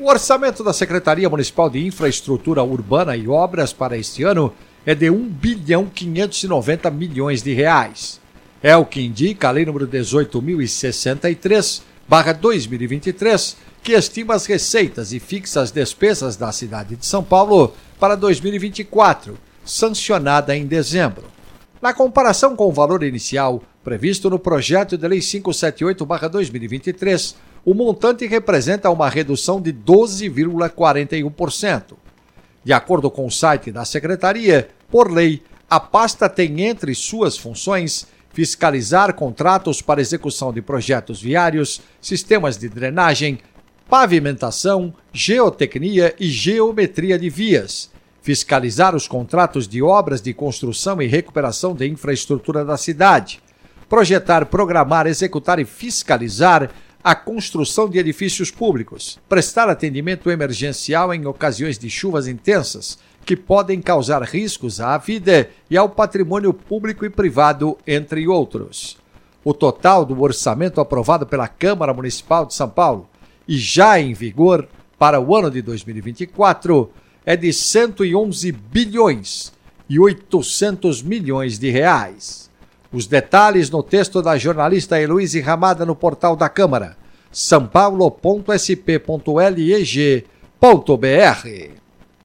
O orçamento da Secretaria Municipal de Infraestrutura Urbana e Obras para este ano é de 1 bilhão 590 milhões de reais. É o que indica a Lei nº 18.063, barra 2023, que estima as receitas e fixa as despesas da cidade de São Paulo para 2024, sancionada em dezembro. Na comparação com o valor inicial previsto no projeto de Lei 578-2023, o montante representa uma redução de 12,41%. De acordo com o site da Secretaria, por lei, a pasta tem entre suas funções fiscalizar contratos para execução de projetos viários, sistemas de drenagem, pavimentação, geotecnia e geometria de vias, fiscalizar os contratos de obras de construção e recuperação de infraestrutura da cidade, projetar, programar, executar e fiscalizar a construção de edifícios públicos, prestar atendimento emergencial em ocasiões de chuvas intensas que podem causar riscos à vida e ao patrimônio público e privado, entre outros. O total do orçamento aprovado pela Câmara Municipal de São Paulo e já em vigor para o ano de 2024 é de 111 bilhões e 800 milhões de reais. Os detalhes no texto da jornalista Heloíse Ramada no portal da Câmara, sãopaulo.sp.leg.br.